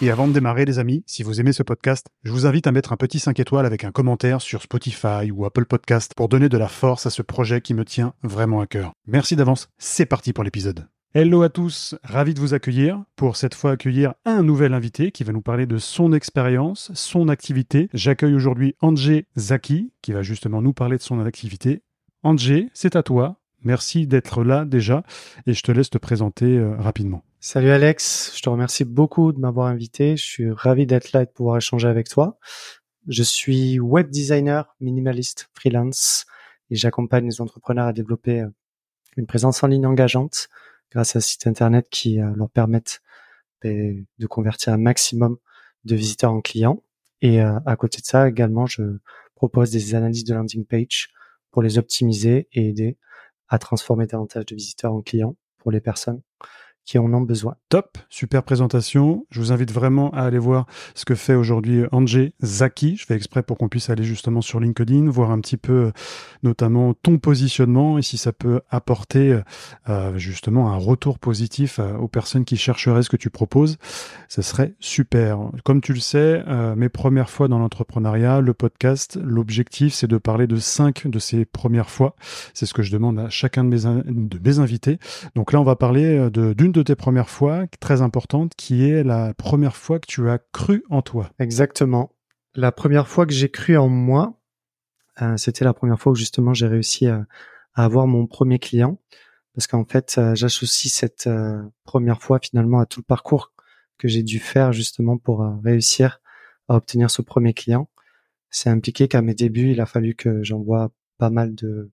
et avant de démarrer, les amis, si vous aimez ce podcast, je vous invite à mettre un petit 5 étoiles avec un commentaire sur Spotify ou Apple Podcast pour donner de la force à ce projet qui me tient vraiment à cœur. Merci d'avance, c'est parti pour l'épisode. Hello à tous, ravi de vous accueillir. Pour cette fois accueillir un nouvel invité qui va nous parler de son expérience, son activité. J'accueille aujourd'hui Andrzej Zaki qui va justement nous parler de son activité. Andrzej, c'est à toi. Merci d'être là déjà et je te laisse te présenter euh, rapidement. Salut Alex, je te remercie beaucoup de m'avoir invité. Je suis ravi d'être là et de pouvoir échanger avec toi. Je suis web designer, minimaliste, freelance et j'accompagne les entrepreneurs à développer euh, une présence en ligne engageante grâce à un site internet qui euh, leur permettent ben, de convertir un maximum de visiteurs en clients. Et euh, à côté de ça, également, je propose des analyses de landing page pour les optimiser et aider à transformer davantage de visiteurs en clients pour les personnes qui en ont besoin. Top, super présentation. Je vous invite vraiment à aller voir ce que fait aujourd'hui Andrzej Zaki. Je fais exprès pour qu'on puisse aller justement sur LinkedIn, voir un petit peu notamment ton positionnement et si ça peut apporter euh, justement un retour positif euh, aux personnes qui chercheraient ce que tu proposes. Ce serait super. Comme tu le sais, euh, mes premières fois dans l'entrepreneuriat, le podcast, l'objectif c'est de parler de cinq de ces premières fois. C'est ce que je demande à chacun de mes, de mes invités. Donc là, on va parler d'une de tes premières fois, très importante, qui est la première fois que tu as cru en toi. Exactement. La première fois que j'ai cru en moi, euh, c'était la première fois où justement j'ai réussi à, avoir mon premier client. Parce qu'en fait, euh, j'associe cette euh, première fois finalement à tout le parcours que j'ai dû faire justement pour réussir à obtenir ce premier client. C'est impliqué qu'à mes débuts, il a fallu que j'envoie pas mal de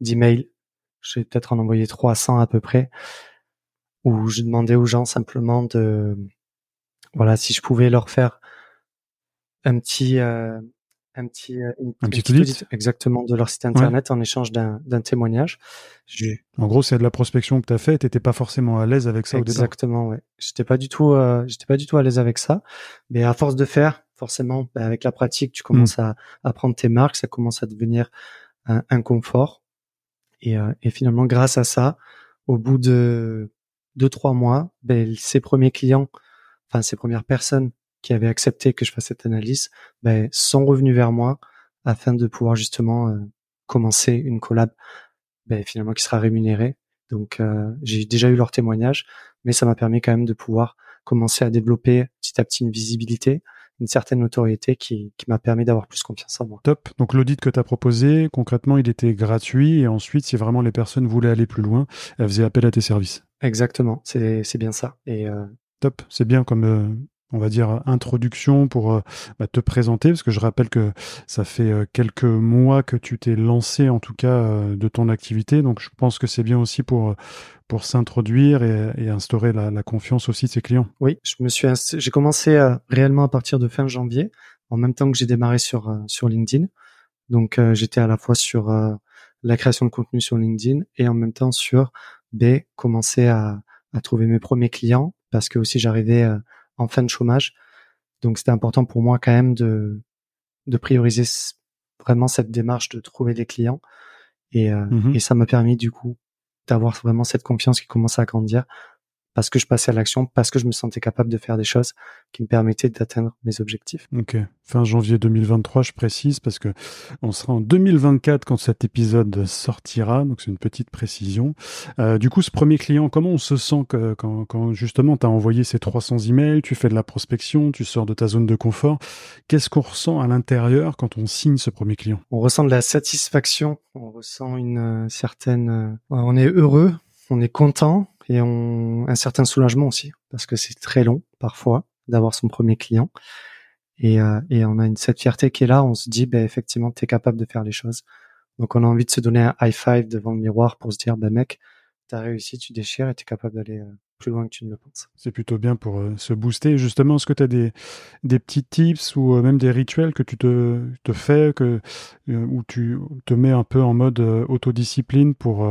d'emails. Je vais peut-être en envoyer 300 à peu près où je demandais aux gens simplement de, voilà, si je pouvais leur faire un petit, euh, un petit, euh, un petit audit? exactement de leur site internet en échange d'un, d'un témoignage. En gros, c'est de la prospection que tu as fait, t'étais pas forcément à l'aise avec ça au début. Exactement, ouais. J'étais pas du tout, euh, j'étais pas du tout à l'aise avec ça, mais à force de faire, forcément, bah, avec la pratique, tu commences mmh. à, prendre tes marques, ça commence à devenir un, un confort. Et, euh, et finalement, grâce à ça, au bout de deux trois mois, ben, ces premiers clients, enfin ces premières personnes qui avaient accepté que je fasse cette analyse, ben, sont revenus vers moi afin de pouvoir justement euh, commencer une collab, ben, finalement qui sera rémunérée. Donc euh, j'ai déjà eu leur témoignage, mais ça m'a permis quand même de pouvoir commencer à développer petit à petit une visibilité, une certaine notoriété qui, qui m'a permis d'avoir plus confiance en moi. Top. Donc l'audit que tu as proposé, concrètement, il était gratuit et ensuite, si vraiment les personnes voulaient aller plus loin, elles faisaient appel à tes services. Exactement, c'est bien ça. Et euh... Top, c'est bien comme euh, on va dire introduction pour euh, bah, te présenter parce que je rappelle que ça fait quelques mois que tu t'es lancé en tout cas de ton activité donc je pense que c'est bien aussi pour pour s'introduire et, instaurer la, confiance aussi de ses clients. Oui, je me suis j'ai commencé réellement à partir de fin janvier en même temps que j'ai démarré sur sur LinkedIn donc j'étais à la fois sur la création de contenu sur LinkedIn et en même temps sur B, commencer à, à trouver mes premiers clients parce que aussi j'arrivais euh, en fin de chômage. Donc c'était important pour moi quand même de, de prioriser vraiment cette démarche de trouver des clients. Et, euh, mmh et ça m'a permis du coup d'avoir vraiment cette confiance qui commence à grandir parce que je passais à l'action, parce que je me sentais capable de faire des choses qui me permettaient d'atteindre mes objectifs. Ok. Fin janvier 2023, je précise, parce que on sera en 2024 quand cet épisode sortira, donc c'est une petite précision. Euh, du coup, ce premier client, comment on se sent que, quand, quand justement tu as envoyé ces 300 emails, tu fais de la prospection, tu sors de ta zone de confort Qu'est-ce qu'on ressent à l'intérieur quand on signe ce premier client? On ressent de la satisfaction, on ressent une euh, certaine... Euh, on est heureux, on est content et on, un certain soulagement aussi parce que c'est très long parfois d'avoir son premier client et, euh, et on a une cette fierté qui est là. On se dit, ben effectivement, tu es capable de faire les choses. Donc on a envie de se donner un high five devant le miroir pour se dire, ben mec, t'as réussi, tu déchires et t'es capable d'aller euh, plus loin que tu ne le penses. C'est plutôt bien pour euh, se booster. Justement, est-ce que tu as des, des petits tips ou euh, même des rituels que tu te, te fais, que, euh, où tu te mets un peu en mode autodiscipline pour...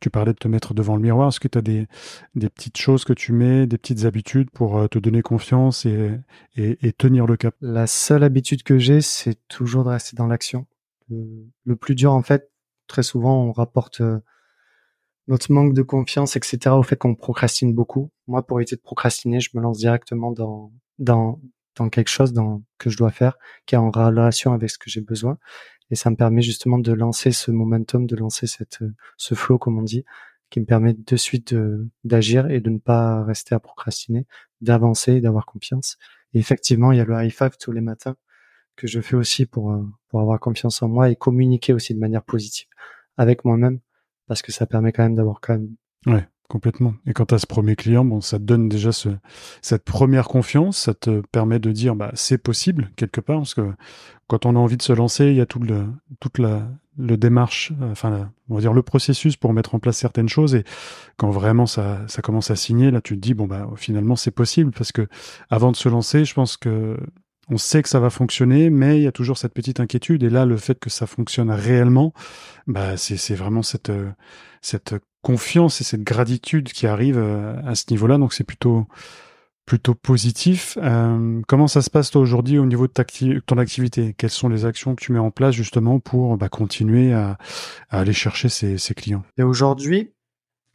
tu parlais de te mettre devant le miroir. Est-ce que tu as des, des petites choses que tu mets, des petites habitudes pour te donner confiance et, et, tenir le cap? La seule habitude que j'ai, c'est toujours de rester dans l'action. Le, plus dur, en fait, très souvent, on rapporte notre manque de confiance, etc., au fait qu'on procrastine beaucoup. Moi, pour éviter de procrastiner, je me lance directement dans dans dans quelque chose dans, que je dois faire, qui est en relation avec ce que j'ai besoin, et ça me permet justement de lancer ce momentum, de lancer cette ce flow, comme on dit, qui me permet de suite d'agir et de ne pas rester à procrastiner, d'avancer, d'avoir confiance. Et effectivement, il y a le high five tous les matins que je fais aussi pour pour avoir confiance en moi et communiquer aussi de manière positive avec moi-même parce que ça permet quand même d'avoir quand même. Ouais, complètement. Et quand tu as ce premier client, bon, ça te donne déjà ce, cette première confiance, ça te permet de dire, bah, c'est possible quelque part, parce que quand on a envie de se lancer, il y a tout le, toute la, démarche, enfin, on va dire le processus pour mettre en place certaines choses. Et quand vraiment ça, ça commence à signer, là, tu te dis, bon, bah, finalement, c'est possible, parce que avant de se lancer, je pense que on sait que ça va fonctionner, mais il y a toujours cette petite inquiétude. Et là, le fait que ça fonctionne réellement, bah, c'est vraiment cette, euh, cette confiance et cette gratitude qui arrive euh, à ce niveau-là. Donc, c'est plutôt, plutôt positif. Euh, comment ça se passe toi aujourd'hui au niveau de ton activité? Quelles sont les actions que tu mets en place justement pour bah, continuer à, aller chercher ces, ces clients? Et aujourd'hui,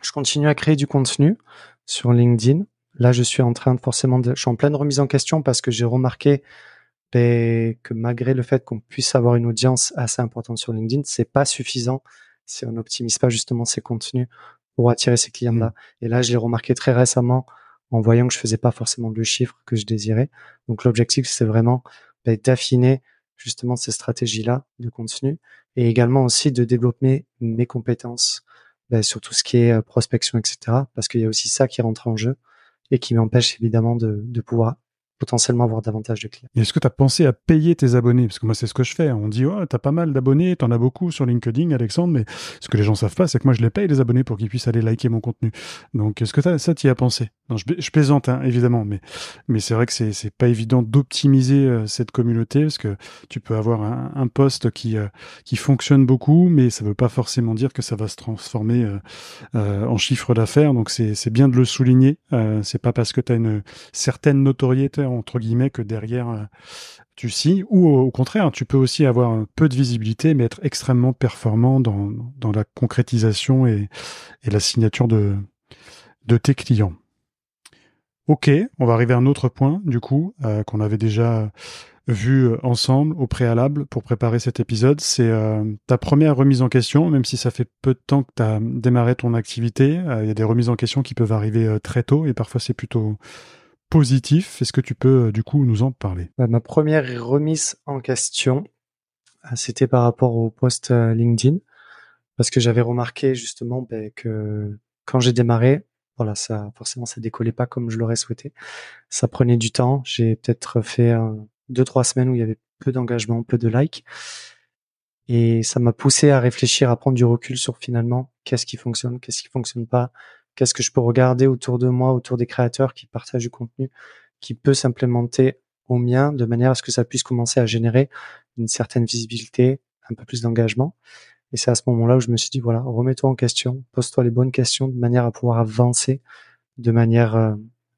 je continue à créer du contenu sur LinkedIn. Là, je suis en train de forcément, de, je suis en pleine remise en question parce que j'ai remarqué ben, que malgré le fait qu'on puisse avoir une audience assez importante sur LinkedIn, c'est pas suffisant si on n'optimise pas justement ces contenus pour attirer ces clients-là. Mmh. Et là, je l'ai remarqué très récemment en voyant que je faisais pas forcément le chiffre que je désirais. Donc l'objectif, c'est vraiment ben, d'affiner justement ces stratégies-là de contenu et également aussi de développer mes compétences ben, sur tout ce qui est euh, prospection, etc. Parce qu'il y a aussi ça qui rentre en jeu et qui m'empêche évidemment de, pouvoir potentiellement avoir davantage de clients. Est-ce que tu as pensé à payer tes abonnés? Parce que moi, c'est ce que je fais. On dit, oh, tu as pas mal d'abonnés, tu en as beaucoup sur LinkedIn, Alexandre, mais ce que les gens savent pas, c'est que moi, je les paye, les abonnés, pour qu'ils puissent aller liker mon contenu. Donc, est-ce que as, ça, tu y as pensé? Non, je, plaisante, hein, évidemment, mais, c'est vrai que c'est, pas évident d'optimiser euh, cette communauté, parce que tu peux avoir un, poste qui, euh, qui fonctionne beaucoup, mais ça veut pas forcément dire que ça va se transformer euh, en chiffre d'affaires. Donc, c'est, c'est bien de le souligner. c'est pas parce que tu as une certaine notoriété entre guillemets que derrière euh, tu signes ou au contraire tu peux aussi avoir un peu de visibilité mais être extrêmement performant dans, dans la concrétisation et, et la signature de, de tes clients. Ok, on va arriver à un autre point du coup euh, qu'on avait déjà vu euh, ensemble au préalable pour préparer cet épisode. C'est ta première remise en question, même si ça fait peu de temps que tu as démarré ton activité. Il y a des remises en question qui peuvent arriver très tôt et parfois c'est plutôt positif. Est-ce que tu peux euh, du coup nous en parler? Bah, Ma première remise en question, euh, c'était par rapport au post euh, LinkedIn, parce que j'avais remarqué justement bah, que quand j'ai démarré, voilà, ça forcément ça décollait pas comme je l'aurais souhaité. Ça prenait du temps. J'ai peut-être fait deux trois semaines où il y avait peu d'engagement, peu de likes, et ça m'a poussé à réfléchir, à prendre du recul sur finalement qu'est-ce qui fonctionne, qu'est-ce qui fonctionne pas, Qu'est-ce que je peux regarder autour de moi, autour des créateurs qui partagent du contenu, qui peut s'implémenter au mien de manière à ce que ça puisse commencer à générer une certaine visibilité, un peu plus d'engagement. Et c'est à ce moment-là où je me suis dit, voilà, remets-toi en question, pose-toi les bonnes questions de manière à pouvoir avancer de manière euh,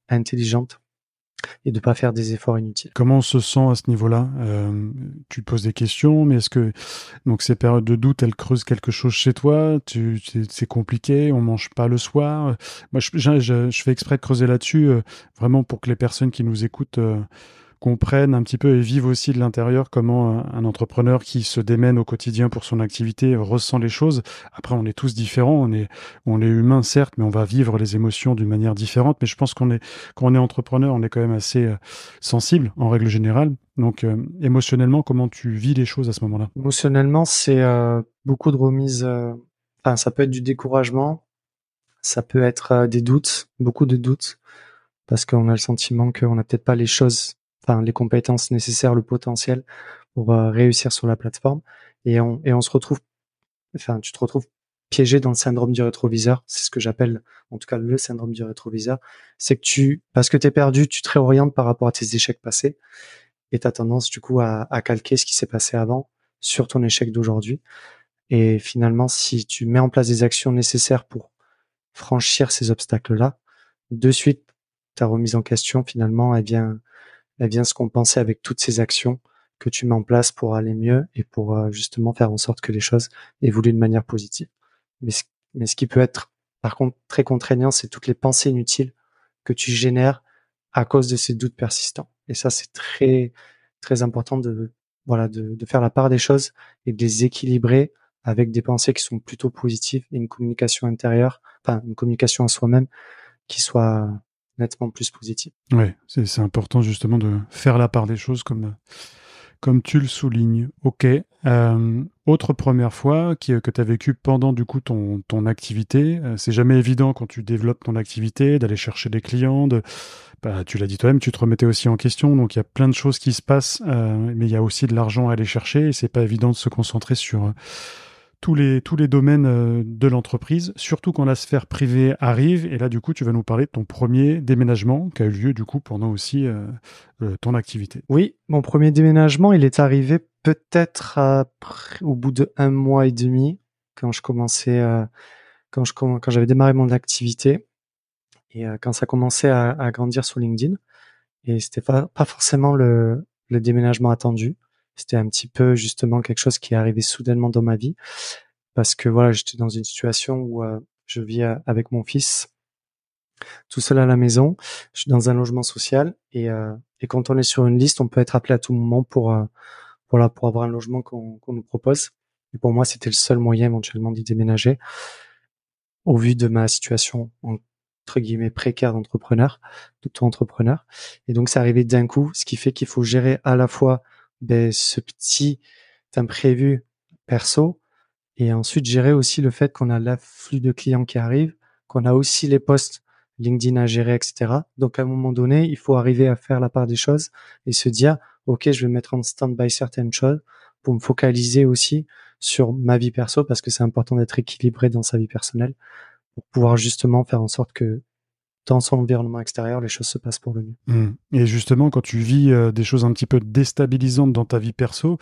intelligente et de pas faire des efforts inutiles. Comment on se sent à ce niveau-là? Euh, Tu poses des questions, mais est-ce que donc ces périodes de doute, elles creusent quelque chose chez toi? C'est compliqué, on mange pas le soir? Moi, je, je, je fais exprès de creuser là-dessus, euh, vraiment pour que les personnes qui nous écoutent euh, comprennent un petit peu et vivent aussi de l'intérieur comment un, entrepreneur qui se démène au quotidien pour son activité ressent les choses. Après, on est tous différents, on est, on est humain certes, mais on va vivre les émotions d'une manière différente. Mais je pense qu'on est, quand on est entrepreneur, on est quand même assez euh, sensible en règle générale. Donc, euh, émotionnellement, comment tu vis les choses à ce moment-là? Émotionnellement, c'est euh, beaucoup de remises. Enfin, ça peut être du découragement, ça peut être des doutes, beaucoup de doutes, parce qu'on a le sentiment qu'on n'a peut-être pas les choses les compétences nécessaires, le potentiel pour euh, réussir sur la plateforme. Et on, et on se retrouve, enfin, tu te retrouves piégé dans le syndrome du rétroviseur. C'est ce que j'appelle, en tout cas, le syndrome du rétroviseur. C'est que tu, parce que t'es perdu, tu te réorientes par rapport à tes échecs passés et t'as tendance, du coup, à, calquer ce qui s'est passé avant sur ton échec d'aujourd'hui. Et finalement, si tu mets en place des actions nécessaires pour franchir ces obstacles-là, de suite, ta remise en question, finalement, elle vient, elle vient se compenser avec toutes ces actions que tu mets en place pour aller mieux et pour euh, justement faire en sorte que les choses évoluent de manière positive. Mais ce, mais ce qui peut être, par contre, très contraignant, c'est toutes les pensées inutiles que tu génères à cause de ces doutes persistants. Et ça, c'est très, très important de, voilà, de, de faire la part des choses et de les équilibrer avec des pensées qui sont plutôt positives et une communication intérieure, enfin, une communication à soi-même qui soit nettement plus positive. Ouais, c'est important justement de faire la part des choses comme comme tu le soulignes. Ok. Euh, autre première fois qui, que tu as vécu pendant du coup ton, ton activité. Euh, c'est jamais évident quand tu développes ton activité d'aller chercher des clients. Bah, tu l'as dit toi-même, tu te remettais aussi en question. Donc il y a plein de choses qui se passent, euh, mais il y a aussi de l'argent à aller chercher et c'est pas évident de se concentrer sur tous les, domaines euh, de l'entreprise, surtout quand la sphère privée arrive. Et là, du coup, tu vas nous parler de ton premier déménagement qui a eu lieu, du coup, pendant aussi euh, euh, ton activité. Oui, mon premier déménagement, il est arrivé peut-être au bout de un mois et demi, quand je commençais, quand j'avais démarré mon activité et quand ça commençait à, à, grandir sur LinkedIn. Et c'était pas, pas forcément le déménagement attendu. C'était un petit peu justement quelque chose qui est arrivé soudainement dans ma vie parce que voilà, j'étais dans une situation où euh, je vis euh, avec mon fils tout seul à la maison. Je suis dans un logement social et, euh, et quand on est sur une liste, on peut être appelé à tout moment pour pour, pour avoir un logement qu'on nous propose. Et pour moi, c'était le seul moyen éventuellement d'y déménager au vu de ma situation entre guillemets précaire d'entrepreneur, d'auto-entrepreneur. Et donc, c'est arrivé d'un coup, ce qui fait qu'il faut gérer à la fois ben, ce petit imprévu perso et ensuite gérer aussi le fait qu'on a l'afflux de clients qui arrivent, qu'on a aussi les posts LinkedIn à gérer, etc. Donc à un moment donné, il faut arriver à faire la part des choses et se dire, ok, je vais mettre en stand-by certaines choses pour me focaliser aussi sur ma vie perso parce que c'est important d'être équilibré dans sa vie personnelle pour pouvoir justement faire en sorte que dans son environnement extérieur, les choses se passent pour le mieux. Mmh. Et justement, quand tu vis euh, des choses un petit peu déstabilisantes dans ta vie perso,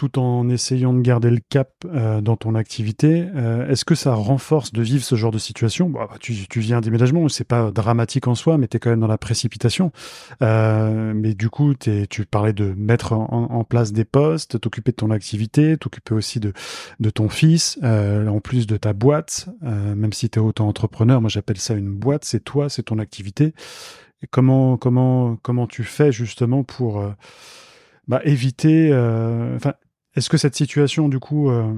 tout en essayant de garder le cap euh, dans ton activité. Euh, est-ce que ça renforce de vivre ce genre de situation? Bah, tu, tu viens un déménagement, c'est pas dramatique en soi, mais tu es quand même dans la précipitation. Euh, mais du coup, tu parlais de mettre en, place des postes, t'occuper de ton activité, t'occuper aussi de, de ton fils, en plus de ta boîte, même si tu es auto-entrepreneur, moi j'appelle ça une boîte, c'est toi, c'est ton activité. Comment, comment, comment tu fais justement pour bah, éviter, est-ce que cette situation, du coup, euh,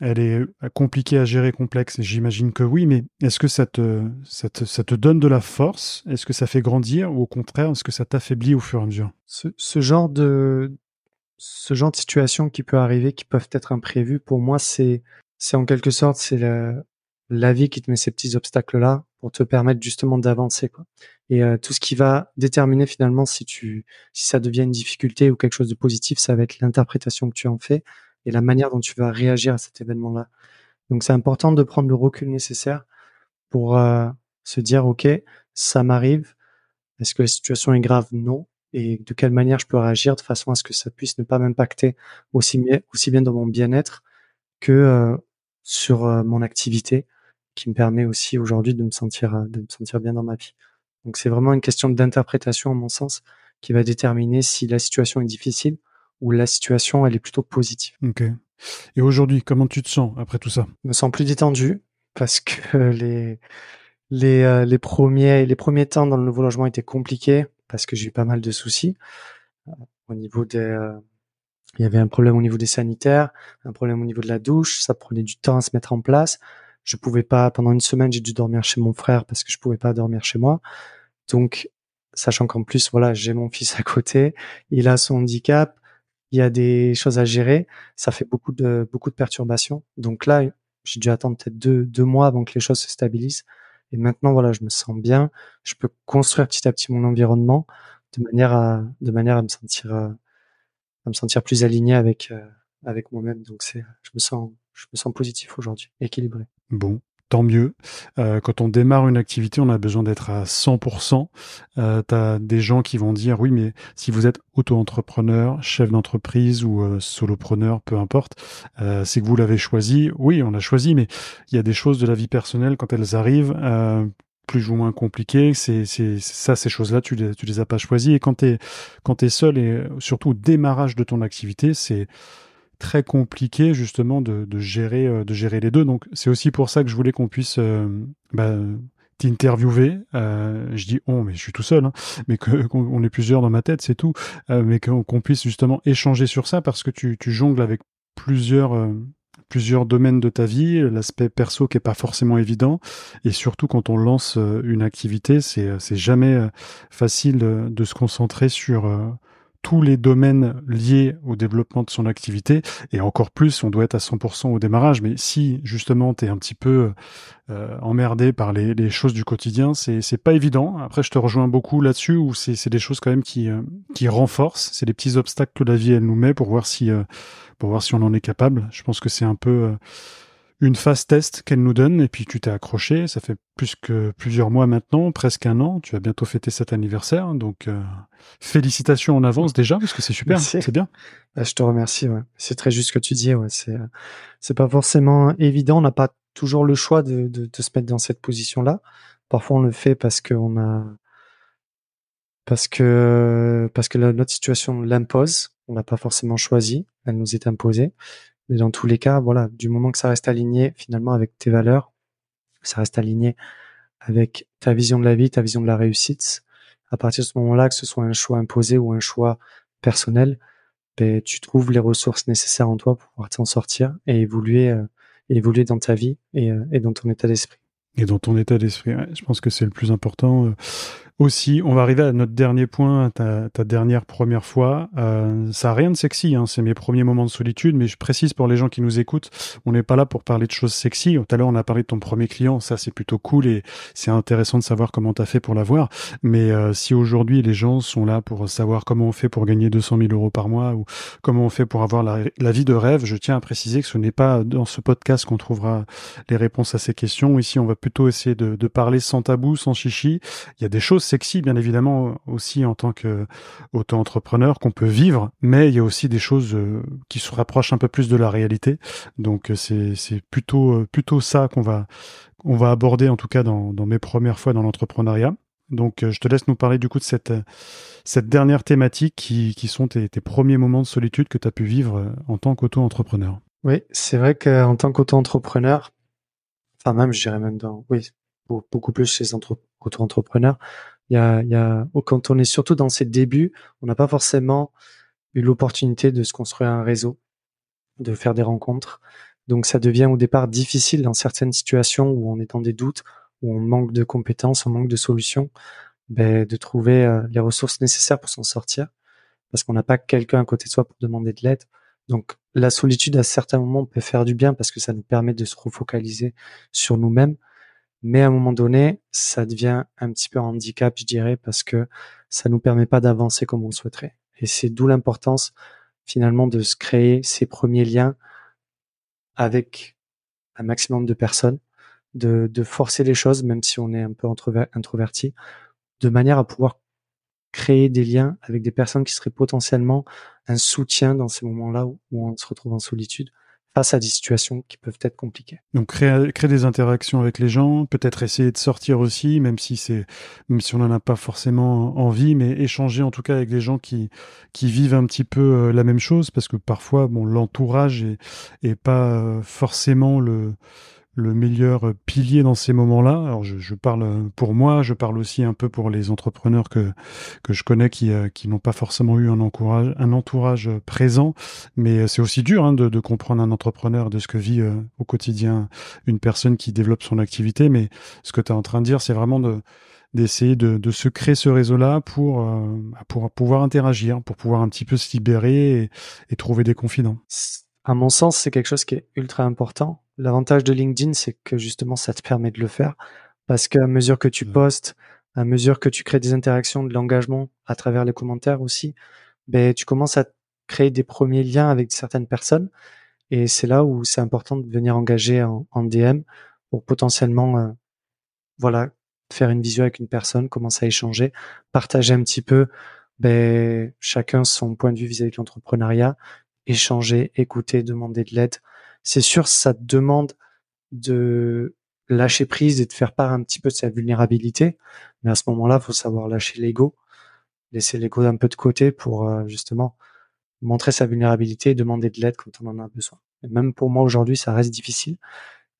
elle est compliquée à gérer, complexe? J'imagine que oui, mais est-ce que ça te, donne de la force? Est-ce que ça fait grandir ou au contraire, est-ce que ça t'affaiblit au fur et à mesure? Ce, genre de situation qui peut arriver, qui peuvent être imprévues, pour moi, c'est en quelque sorte c'est la, la vie qui te met ces petits obstacles là pour te permettre justement d'avancer. Et euh, tout ce qui va déterminer finalement si tu si ça devient une difficulté ou quelque chose de positif, ça va être l'interprétation que tu en fais et la manière dont tu vas réagir à cet événement-là. Donc c'est important de prendre le recul nécessaire pour euh, se dire ok, ça m'arrive. Est-ce que la situation est grave? Non. Et de quelle manière je peux réagir de façon à ce que ça puisse ne pas m'impacter aussi, aussi bien dans mon bien-être que euh, sur mon activité qui me permet aussi aujourd'hui de me sentir euh, de me sentir bien dans ma vie? Donc c'est vraiment une question d'interprétation à mon sens qui va déterminer si la situation est difficile ou la situation elle est plutôt positive. Ok. Et aujourd'hui, comment tu te sens après tout ça? Je me sens plus détendu parce que les les euh, les premiers les premiers temps dans le nouveau logement étaient compliqués parce que j'ai eu pas mal de soucis euh, au niveau des il y avait un problème au niveau des sanitaires, un problème au niveau de la douche, ça prenait du temps à se mettre en place je pouvais pas pendant une semaine j'ai dû dormir chez mon frère parce que je pouvais pas dormir chez moi donc sachant qu'en plus voilà j'ai mon fils à côté il a son handicap il y a des choses à gérer ça fait beaucoup de beaucoup de perturbations. Donc là j'ai dû attendre peut-être deux deux mois avant que les choses se stabilisent. Et maintenant voilà je me sens bien. Je peux construire petit à petit mon environnement de manière à de manière à me sentir euh, à me sentir plus aligné avec euh, avec moi-même. Donc c'est je me sens je me sens positif aujourd'hui équilibré. Bon, tant mieux. Euh, quand on démarre une activité, on a besoin d'être à 100%. Euh, tu as des gens qui vont dire, oui, mais si vous êtes auto-entrepreneur, chef d'entreprise ou euh, solopreneur, peu importe, euh, c'est que vous l'avez choisi. Oui, on l'a choisi, mais il y a des choses de la vie personnelle, quand elles arrivent, euh, plus ou moins compliquées, c'est, ça, ces choses-là, tu les, tu les as pas choisies. Et quand tu es, quand es seul et surtout au démarrage de ton activité, c'est très compliqué justement de, gérer euh, de gérer les deux. Donc c'est aussi pour ça que je voulais qu'on puisse euh, bah, t'interviewer. Euh, je dis on, mais je suis tout seul, hein, mais qu'on est plusieurs dans ma tête, c'est tout. Mais qu'on puisse justement échanger sur ça parce que tu, jongles avec plusieurs plusieurs domaines de ta vie, l'aspect perso qui est pas forcément évident, et surtout quand on lance une activité, c'est jamais facile de, se concentrer sur tous les domaines liés au développement de son activité. Et encore plus on doit être à 100% au démarrage. Mais si justement tu es un petit peu euh, emmerdé par les, les, choses du quotidien c'est c'est pas évident. Après je te rejoins beaucoup là-dessus où c'est des choses quand même qui euh, qui renforcent. C'est des petits obstacles que la vie elle nous met pour voir si euh, pour voir si on en est capable. Je pense que c'est un peu euh, une phase test qu'elle nous donne et puis tu t'es accroché. Ça fait plus que plusieurs mois maintenant, presque un an. Tu vas bientôt fêter cet anniversaire, donc euh, félicitations en avance déjà parce que c'est super, c'est bien. Bah, je te remercie. Ouais. C'est très juste ce que tu dis. Ouais. C'est euh, c'est pas forcément évident. On n'a pas toujours le choix de, de, de se mettre dans cette position-là. Parfois on le fait parce qu'on a parce que parce que la, notre situation l'impose. On n'a pas forcément choisi. Elle nous est imposée. Mais dans tous les cas, voilà, du moment que ça reste aligné finalement avec tes valeurs, ça reste aligné avec ta vision de la vie, ta vision de la réussite, à partir de ce moment-là, que ce soit un choix imposé ou un choix personnel, ben, tu trouves les ressources nécessaires en toi pour pouvoir t'en sortir et évoluer, euh, évoluer dans ta vie et, euh, et dans ton état d'esprit. Et dans ton état d'esprit, ouais, je pense que c'est le plus important. Euh, aussi, on va arriver à notre dernier point, ta, dernière première fois. Euh, ça a rien de sexy, hein, c'est mes premiers moments de solitude, mais je précise pour les gens qui nous écoutent, on n'est pas là pour parler de choses sexy. Tout à l'heure, on a parlé de ton premier client, ça c'est plutôt cool et c'est intéressant de savoir comment tu as fait pour l'avoir. Mais euh, si aujourd'hui les gens sont là pour savoir comment on fait pour gagner 200 000 euros par mois ou comment on fait pour avoir la, la vie de rêve, je tiens à préciser que ce n'est pas dans ce podcast qu'on trouvera les réponses à ces questions. Ici, on va plutôt essayer de, de parler sans tabou, sans chichi. Il y a des choses sexy, bien évidemment, aussi en tant que auto-entrepreneur qu'on peut vivre, mais il y a aussi des choses euh, qui se rapprochent un peu plus de la réalité. Donc c'est c'est plutôt euh, plutôt ça qu'on va on va aborder en tout cas dans, dans mes premières fois dans l'entrepreneuriat. Donc euh, je te laisse nous parler du coup de cette cette dernière thématique qui, qui sont tes, tes premiers moments de solitude que tu as pu vivre en tant qu'auto-entrepreneur. Oui, c'est vrai qu'en tant qu'auto-entrepreneur, enfin même je dirais même dans oui beaucoup plus chez les auto-entrepreneurs, il y a, y a, quand on est surtout dans ses débuts, on n'a pas forcément eu l'opportunité de se construire un réseau, de faire des rencontres. Donc ça devient au départ difficile dans certaines situations où on est dans des doutes, où on manque de compétences, on manque de solutions, ben, de trouver euh, les ressources nécessaires pour s'en sortir, parce qu'on n'a pas quelqu'un à côté de soi pour demander de l'aide. Donc la solitude à certains moments peut faire du bien parce que ça nous permet de se refocaliser sur nous-mêmes, mais à un moment donné, ça devient un petit peu un handicap, je dirais, parce que ça nous permet pas d'avancer comme on le souhaiterait. Et c'est d'où l'importance finalement de se créer ces premiers liens avec un maximum de personnes, de, de forcer les choses, même si on est un peu introverti, de manière à pouvoir créer des liens avec des personnes qui seraient potentiellement un soutien dans ces moments-là où on se retrouve en solitude face à des situations qui peuvent être compliquées. Donc créer, des interactions avec les gens, peut-être essayer de sortir aussi, même si c'est, même si on n'en a pas forcément envie, mais échanger en tout cas avec des gens qui qui vivent un petit peu euh, la même chose, parce que parfois, bon, l'entourage est, est pas euh, forcément le le meilleur pilier dans ces moments-là. Alors je, je, parle pour moi, je parle aussi un peu pour les entrepreneurs que que je connais qui euh, qui n'ont pas forcément eu un entourage un entourage présent, mais c'est aussi dur hein, de, de, comprendre un entrepreneur de ce que vit euh, au quotidien une personne qui développe son activité. Mais ce que tu es en train de dire, c'est vraiment de d'essayer de, de, se créer ce réseau-là pour, euh, pour pouvoir interagir, pour pouvoir un petit peu se libérer et, et trouver des confidents. À mon sens, c'est quelque chose qui est ultra important L'avantage de LinkedIn, c'est que justement, ça te permet de le faire parce qu'à mesure que tu postes, à mesure que tu crées des interactions, de l'engagement à travers les commentaires aussi, ben, tu commences à créer des premiers liens avec certaines personnes. Et c'est là où c'est important de venir engager en, en, DM pour potentiellement, voilà, faire une visio avec une personne, commencer à échanger, partager un petit peu, ben, chacun son point de vue vis-à-vis de l'entrepreneuriat, échanger, écouter, demander de l'aide. C'est sûr, ça demande de lâcher prise et de faire part un petit peu de sa vulnérabilité. Mais à ce moment-là, il faut savoir lâcher l'ego, laisser l'ego un peu de côté pour euh, justement montrer sa vulnérabilité et demander de l'aide quand on en a besoin. Même pour moi aujourd'hui, ça reste difficile,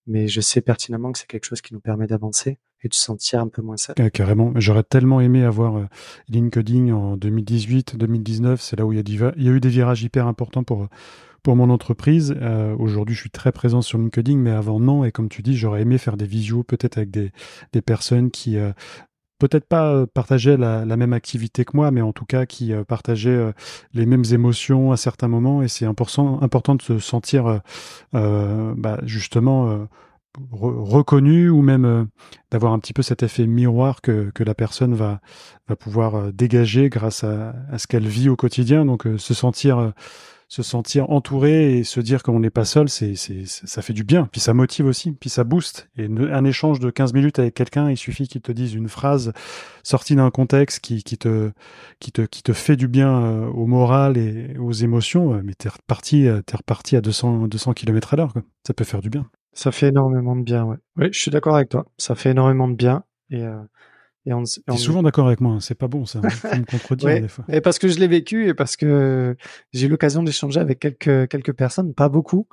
mais je sais pertinemment que c'est quelque chose qui nous permet d'avancer et de se sentir un peu moins seul. carrément. J'aurais tellement aimé avoir euh, LinkedIn en 2018, 2019. C'est là où il y, il y a eu des virages hyper importants pour pour mon entreprise. Euh, aujourd'hui, je suis très présent sur LinkedIn, mais avant non. Et comme tu dis, j'aurais aimé faire des visios, peut-être avec des, des personnes qui euh, peut-être pas euh, partageaient la, même activité que moi, mais en tout cas qui partageaient les mêmes émotions à certains moments. Et c'est important, important de se sentir bah, justement reconnu ou même d'avoir un petit peu cet effet miroir que, que la personne va, va pouvoir dégager grâce à, à ce qu'elle vit au quotidien. Donc se sentir se sentir entouré et se dire qu'on n'est pas seul, c'est, ça fait du bien. Puis ça motive aussi, puis ça booste. Et un échange de 15 minutes avec quelqu'un, il suffit qu'il te dise une phrase sortie d'un contexte qui, qui, te, qui, te, qui te fait du bien euh, au moral et aux émotions. Euh, mais t'es reparti, euh, t'es reparti à 200, 200 km à l'heure. Ça peut faire du bien. Ça fait énormément de bien, ouais. Oui, je suis d'accord avec toi. Ça fait énormément de bien. Et, et on, es souvent d'accord avec moi, hein. c'est pas bon ça, faut me contredire des fois. Et parce que je l'ai vécu et parce que j'ai eu l'occasion d'échanger avec quelques quelques personnes, pas beaucoup,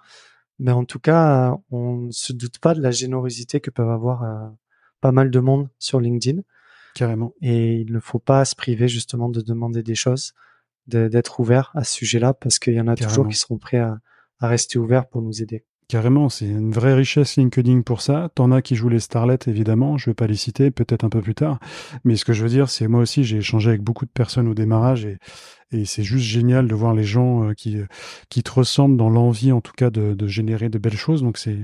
mais en tout cas, on ne se doute pas de la générosité que peuvent avoir euh, pas mal de monde sur LinkedIn. Carrément. Et il ne faut pas se priver justement de demander des choses, d'être ouvert à ce sujet-là, parce qu'il y en a toujours qui seront prêts à, à rester ouverts pour nous aider. Carrément, c'est une vraie richesse LinkedIn pour ça. T'en as qui jouent les starlets, évidemment. Je vais pas les citer, peut-être un peu plus tard. Mais ce que je veux dire, c'est moi aussi, j'ai échangé avec beaucoup de personnes au démarrage et, c'est juste génial de voir les gens euh, qui, qui te ressemblent dans l'envie, en tout cas, de générer de belles choses. Donc c'est,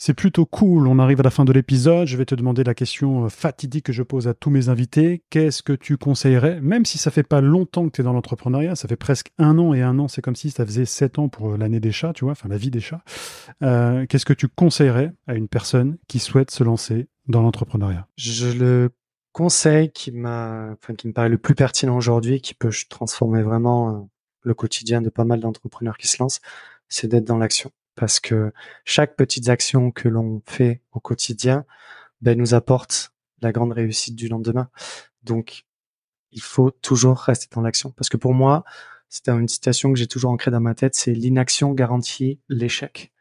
c'est plutôt cool. On arrive à la fin de l'épisode. Je vais te demander la question euh, fatidique que je pose à tous mes invités. Qu'est-ce que tu conseillerais, même si ça fait pas longtemps que tu es dans l'entrepreneuriat, ça fait presque un an et un an, c'est comme si ça faisait sept ans pour euh, l'année des chats, tu vois, enfin la vie des chats. Euh, qu'est-ce que tu conseillerais à une personne qui souhaite se lancer dans l'entrepreneuriat? Je le conseille qui m'a, qui me paraît le plus pertinent aujourd'hui, qui peut transformer vraiment le quotidien de pas mal d'entrepreneurs qui se lancent, c'est d'être dans l'action parce que chaque petite action que l'on fait au quotidien ben, nous apporte la grande réussite du lendemain. Donc, il faut toujours rester dans l'action. Parce que pour moi, c'est une citation que j'ai toujours ancrée dans ma tête, c'est l'inaction garantit l'échec.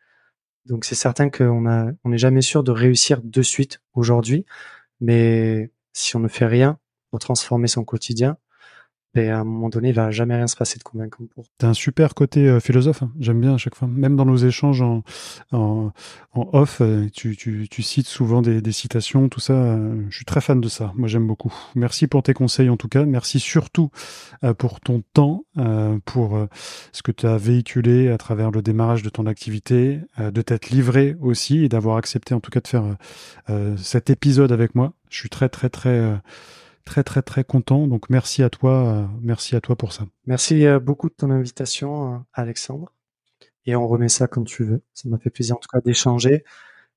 Donc c'est certain qu'on n'est jamais sûr de réussir de suite aujourd'hui, mais si on ne fait rien pour transformer son quotidien, et à un moment donné, il va jamais rien se passer de convaincant pour. T'as un super côté euh, philosophe. Hein. J'aime bien à chaque fois. Même dans nos échanges en, en, off, euh, tu, cites souvent des, des citations, tout ça. Euh, je suis très fan de ça. Moi, j'aime beaucoup. Merci pour tes conseils en tout cas. Merci surtout pour ton temps, pour ce que tu as véhiculé à travers le démarrage de ton activité, de t'être livré aussi et d'avoir accepté en tout cas de faire cet épisode avec moi. Je suis très très très très très très content. Donc merci à toi, euh, merci à toi pour ça. Merci euh, beaucoup de ton invitation, euh, Alexandre. Et on remet ça quand tu veux. Ça m'a fait plaisir en tout cas d'échanger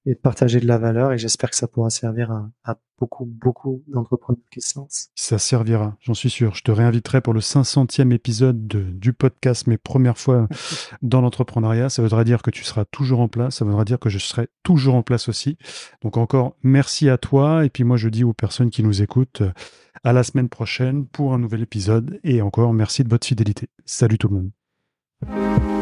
et de partager de la valeur et j'espère que ça pourra servir à, beaucoup, beaucoup d'entrepreneurs qui se lancent. Ça servira, j'en suis sûr. Je te réinviterai pour le 500e épisode du podcast, mes premières fois dans l'entrepreneuriat. Ça voudra dire que tu seras toujours en place, ça voudra dire que je serai toujours en place aussi. Donc encore, merci à toi. Et puis moi, je dis aux personnes qui nous écoutent, euh, à la semaine prochaine pour un nouvel épisode. Et encore, merci de votre fidélité. Salut tout le monde.